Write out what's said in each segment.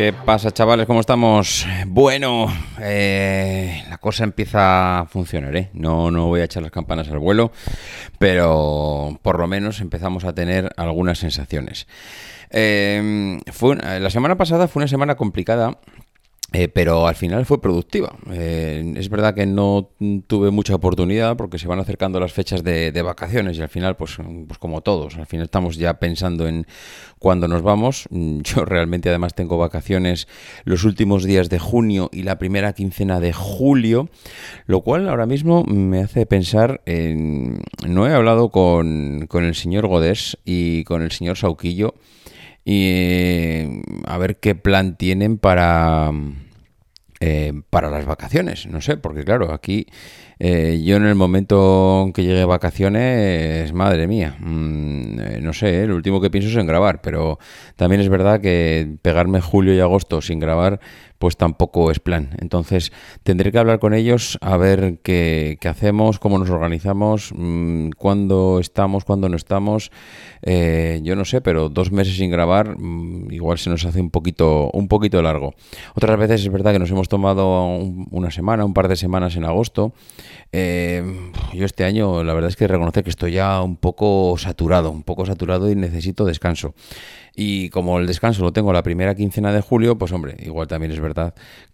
¿Qué pasa, chavales? ¿Cómo estamos? Bueno, eh, la cosa empieza a funcionar, ¿eh? No, no voy a echar las campanas al vuelo, pero por lo menos empezamos a tener algunas sensaciones. Eh, fue, la semana pasada fue una semana complicada eh, pero al final fue productiva. Eh, es verdad que no tuve mucha oportunidad porque se van acercando las fechas de, vacaciones y al final, pues, pues como todos, al final estamos ya pensando en cuándo nos vamos. Yo realmente además tengo vacaciones los últimos días de junio y la primera quincena de julio, lo cual ahora mismo me hace pensar en... No he hablado con, con el señor Godés y con el señor Sauquillo y a ver qué plan tienen para, eh, para las vacaciones. No sé, porque claro, aquí eh, yo en el momento que llegue vacaciones, madre mía, mm, eh, no sé, el último que pienso es en grabar, pero también es verdad que pegarme julio y agosto sin grabar pues tampoco es plan. Entonces tendré que hablar con ellos a ver qué, hacemos, cómo nos organizamos, mmm, cuándo estamos, cuándo no estamos. Eh, yo no sé, pero dos meses sin grabar mm, igual se nos hace un poquito, un poquito largo. Otras veces es verdad que nos hemos tomado una semana, un par de semanas en agosto. Eh, yo este año la verdad es que reconocer que estoy ya un poco saturado, un poco saturado y necesito descanso. Y como el descanso lo tengo la primera quincena de julio, pues hombre, igual también es verdad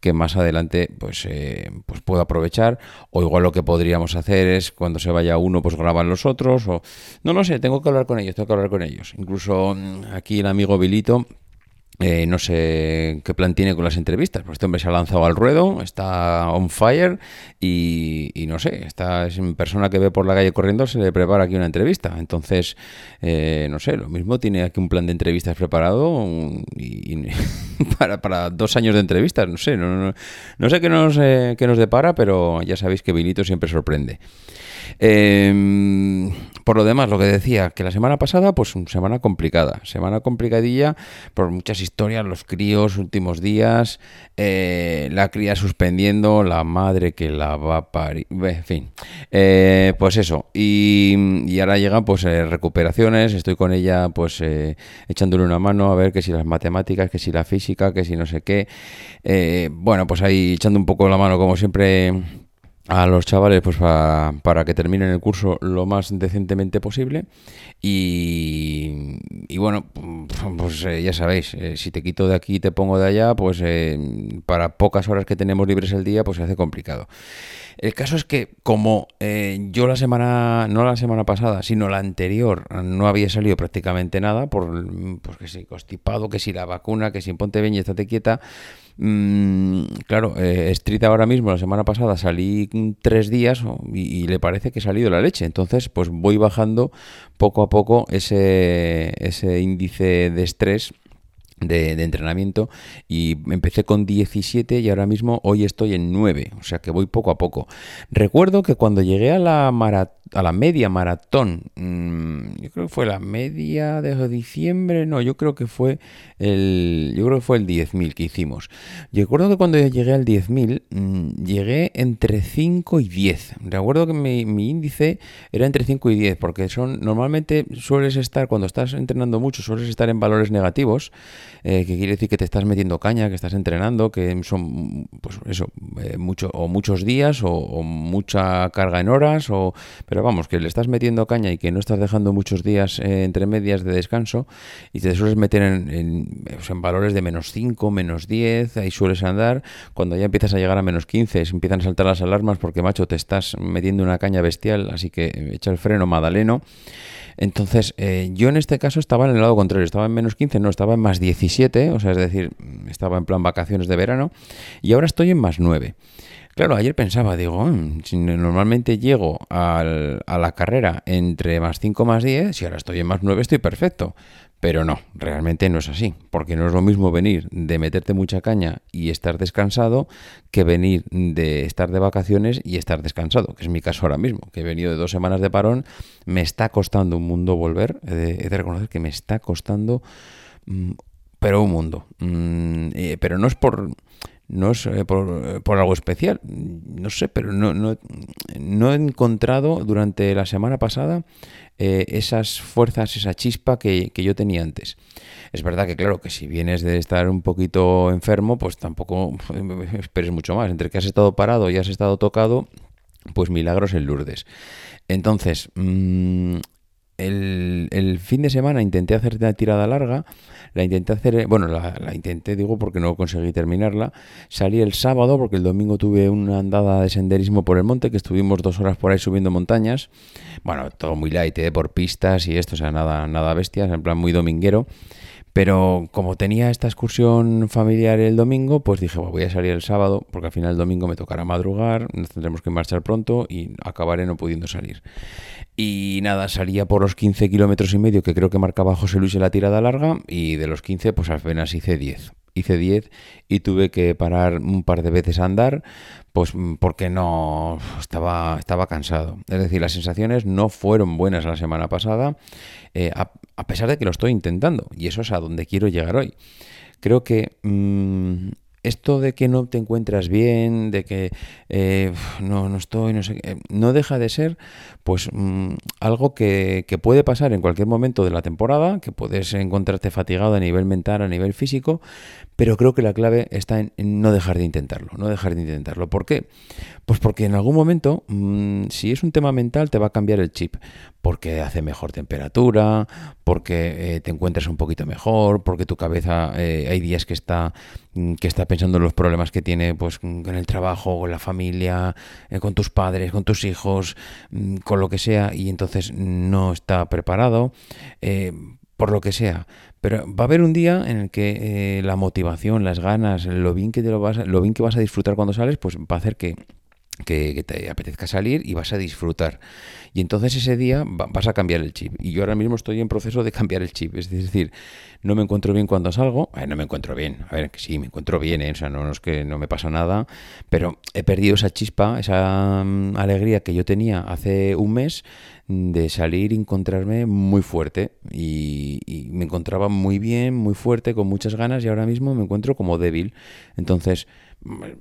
que más adelante pues, eh, pues puedo aprovechar. O igual lo que podríamos hacer es cuando se vaya uno, pues graban los otros. O no lo sé, tengo que hablar con ellos, tengo que hablar con ellos. Incluso mm, aquí el amigo Vilito eh, no sé qué plan tiene con las entrevistas, pues este hombre se ha lanzado al ruedo, está on fire y, no sé, esta es una persona que ve por la calle corriendo, se le prepara aquí una entrevista. Entonces, eh, no sé, lo mismo tiene aquí un plan de entrevistas preparado para, dos años de entrevistas, no sé, no, no, sé qué nos, eh, qué nos depara, pero ya sabéis que Vilito siempre sorprende. Eh, por lo demás, lo que decía, que la semana pasada, pues una semana complicada, semana complicadilla por muchas historias, los críos, últimos días, eh, la cría suspendiendo, la madre que la va a parir, en fin, eh, pues eso, y, ahora llegan pues eh, recuperaciones, estoy con ella pues echándole una mano a ver que si las matemáticas, que si la física, que si no sé qué, bueno, pues ahí echando un poco la mano como siempre a los chavales pues para, que terminen el curso lo más decentemente posible. Y, y bueno pues eh, ya sabéis eh, si te quito de aquí y te pongo de allá pues eh, para pocas horas que tenemos libres el día pues se hace complicado. El caso es que como yo la semana no la semana pasada sino la anterior no había salido prácticamente nada por pues que si constipado que si la vacuna que si ponte bien y estate quieta claro, eh, Street ahora mismo, la semana pasada salí tres días y, le parece que ha salido la leche. Entonces, pues voy bajando poco a poco ese, ese índice de estrés de, entrenamiento y empecé con 17 y ahora mismo hoy estoy en 9, o sea que voy poco a poco. Recuerdo que cuando llegué a la, a la media maratón, mm, yo creo que fue la media de diciembre, no, yo creo que fue el, yo creo que fue el 10.000 que hicimos. Yo recuerdo que cuando llegué al 10.000 mm, llegué entre 5 y 10. Recuerdo que mi, índice era entre 5 y 10 porque son normalmente sueles estar cuando estás entrenando mucho sueles estar en valores negativos eh, que quiere decir que te estás metiendo caña, que estás entrenando, que son, pues eso, eh, mucho, o muchos días, o, mucha carga en horas, o, pero vamos, que le estás metiendo caña y que no estás dejando días eh, entre medias de descanso, y te sueles meter en, en, en, valores de menos 5, menos 10, ahí sueles andar, cuando ya empiezas a llegar a menos 15, empiezan a saltar las alarmas porque, macho, te estás metiendo una caña bestial, así que echa el freno, Madaleno. Entonces, eh, yo en este caso estaba en el lado contrario, estaba en menos 15, no, estaba en más 17, o sea, es decir, estaba en plan vacaciones de verano, y ahora estoy en más 9. Claro, ayer pensaba, digo, mm, si normalmente llego a la carrera entre más 5 más 10, si ahora estoy en más 9 estoy perfecto. Pero no, realmente no es así, porque no es lo mismo venir de meterte mucha caña y estar descansado que venir de estar de vacaciones y estar descansado, que es mi caso ahora mismo, que he venido de dos semanas de parón, me está costando un mundo volver, he de, reconocer que me está costando mm, pero un mundo. Mm, eh, pero no es por no es eh, por, por, algo especial, no sé, pero no, no, no, he encontrado durante la semana pasada eh, esas fuerzas, esa chispa que, que, yo tenía antes. Es verdad que, claro, que si vienes de estar un poquito enfermo, pues tampoco esperes mucho más. Entre que has estado parado y has estado tocado, pues milagros en Lourdes. Entonces, mmm, el, fin de semana intenté hacer una tirada larga, la intenté hacer, bueno, la, la, intenté, digo, porque no conseguí terminarla. Salí el sábado, porque el domingo tuve una andada de senderismo por el monte, que estuvimos dos horas por ahí subiendo montañas. Bueno, todo muy light, ¿eh? por pistas y esto, o sea, nada, nada bestias, en plan muy dominguero. Pero como tenía esta excursión familiar el domingo, pues dije, voy a salir el sábado, porque al final el domingo me tocará madrugar, nos tendremos que marchar pronto y acabaré no pudiendo salir. Y nada, salía por los 15 kilómetros y medio que creo que marcaba José Luis en la tirada larga, y de los 15, pues apenas hice 10 hice 10 y tuve que parar un par de veces a andar, pues porque no estaba, estaba cansado. Es decir, las sensaciones no fueron buenas la semana pasada, eh, a, pesar de que lo estoy intentando, y eso es a donde quiero llegar hoy. Creo que mmm, esto de que no te encuentras bien, de que eh, no, no estoy, no sé, eh, no deja de ser pues mmm, algo que, que, puede pasar en cualquier momento de la temporada, que puedes encontrarte fatigado a nivel mental, a nivel físico, pero creo que la clave está en, no dejar de intentarlo, no dejar de intentarlo. ¿Por qué? Pues porque en algún momento, mmm, si es un tema mental, te va a cambiar el chip, porque hace mejor temperatura, porque eh, te encuentras un poquito mejor, porque tu cabeza eh, hay días que está mm, que está pensando en los problemas que tiene pues con el trabajo, con la familia, eh, con tus padres, con tus hijos, mm, con lo que sea y entonces no está preparado por lo que sea. Pero va a haber un día en el que la motivación, las ganas, lo bien que te lo vas, lo bien que vas a disfrutar cuando sales, pues va a hacer que que, te apetezca salir y vas a disfrutar. Y entonces ese día va, vas a cambiar el chip. Y yo ahora mismo estoy en proceso de cambiar el chip. Es decir, no me encuentro bien cuando salgo. Eh, no me encuentro bien. A ver, que sí, me encuentro bien. ¿eh? O sea, no, no, es que no me pasa nada. Pero he perdido esa chispa, esa um, alegría que yo tenía hace un mes de salir y encontrarme muy fuerte. Y me encontraba muy bien, muy fuerte, con muchas ganas. Y ahora mismo me encuentro como débil. Entonces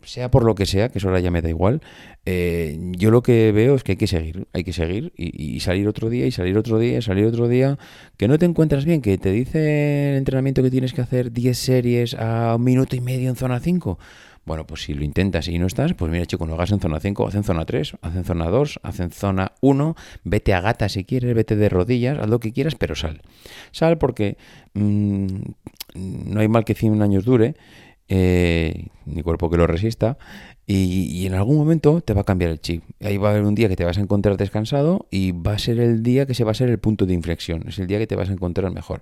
sea por lo que sea, que eso ahora ya me da igual, eh, yo lo que veo es que hay que seguir, hay que seguir y, salir otro día y salir otro día y salir otro día, que no te encuentras bien, que te dice el entrenamiento que tienes que hacer 10 series a un minuto y medio en zona 5. Bueno, pues si lo intentas y no estás, pues mira, chico, no hagas en zona 5, haz en zona 3, haz en zona 2, haz en zona 1, vete a gata si quieres, vete de rodillas, haz lo que quieras, pero sal. Sal porque mmm, no hay mal que 100 años dure eh, ni cuerpo que lo resista, y, y, en algún momento te va a cambiar el chip. Ahí va a haber un día que te vas a encontrar descansado y va a ser el día que se va a ser el punto de inflexión, es el día que te vas a encontrar mejor.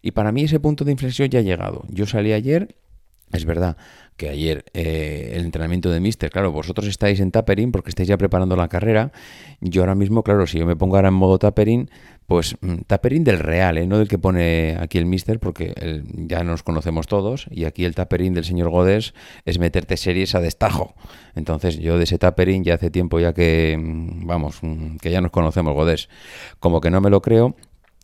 Y para mí ese punto de inflexión ya ha llegado. Yo salí ayer, es verdad que ayer eh, el entrenamiento de Mister, claro, vosotros estáis en tapering porque estáis ya preparando la carrera. Yo ahora mismo, claro, si yo me pongo ahora en modo tapering, pues mm, tapering del real, ¿eh? no del que pone aquí el Mister, porque el, ya nos conocemos todos. Y aquí el tapering del señor Godés es meterte series a destajo. Entonces yo de ese tapering ya hace tiempo ya que, mm, vamos, mm, que ya nos conocemos, Godés. Como que no me lo creo.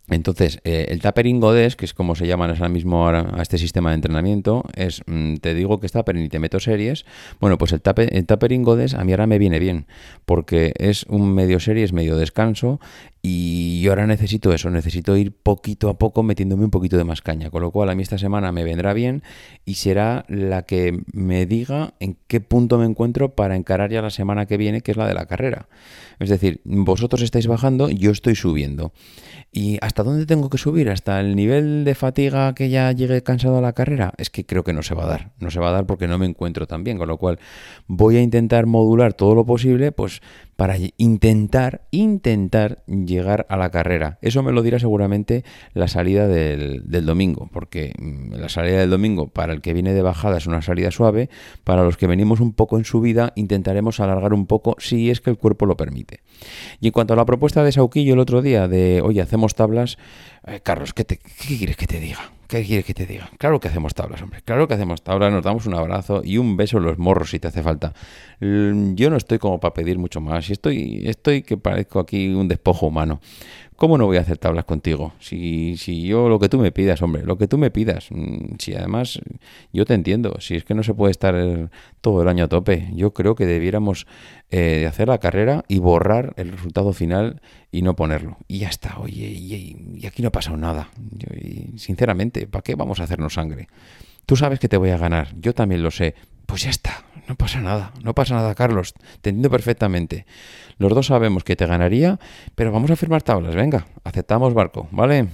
Entonces, eh, el tapering Godes, que es como se llama ahora mismo a este sistema de entrenamiento, es, mmm, te digo que es tapering y te meto series. Bueno, pues el, tape, el tapering Godes a mí ahora me viene bien, porque es un medio series, medio descanso, y yo ahora necesito eso, necesito ir poquito a poco metiéndome un poquito de más caña, con lo cual a mí esta semana me vendrá bien y será la que me diga en qué punto me encuentro para encarar ya la semana que viene, que es la de la carrera. Es decir, vosotros estáis bajando, yo estoy subiendo. ¿Y hasta dónde tengo que subir? ¿Hasta el nivel de fatiga que ya llegue cansado a la carrera? Es que creo que no se va a dar. No se va a dar porque no me encuentro tan bien. Con lo cual voy a intentar modular todo lo posible, pues para intentar, intentar llegar a la carrera. Eso me lo dirá seguramente la salida del, del, domingo, porque mm, la salida del domingo para el que viene de bajada es una salida suave, para los que venimos un poco en subida intentaremos alargar un poco si es que el cuerpo lo permite. Y en cuanto a la propuesta de Sauquillo el otro día de, oye, hacemos tablas, eh, Carlos, ¿qué, te, ¿qué quieres que te diga? ¿Qué quieres que te diga? Claro que hacemos tablas, hombre. Claro que hacemos tablas, nos damos un abrazo y un beso en los morros si te hace falta. Yo no estoy como para pedir mucho más. Estoy, estoy que parezco aquí un despojo humano. ¿Cómo no voy a hacer tablas contigo? Si, si yo lo que tú me pidas, hombre, lo que tú me pidas. Mm, si además yo te entiendo, si es que no se puede estar todo el año a tope. Yo creo que debiéramos eh, hacer la carrera y borrar el resultado final y no ponerlo. Y ya está, oye, y, aquí no ha pasado nada. sinceramente, ¿para qué vamos a hacernos sangre? Tú sabes que te voy a ganar, yo también lo sé. Pues ya está, no pasa nada, no pasa nada, Carlos, te entiendo perfectamente. Los dos sabemos que te ganaría, pero vamos a firmar tablas, venga, aceptamos barco, ¿vale?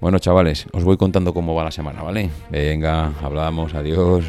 Bueno, chavales, os voy contando cómo va la semana, ¿vale? Venga, hablamos, adiós.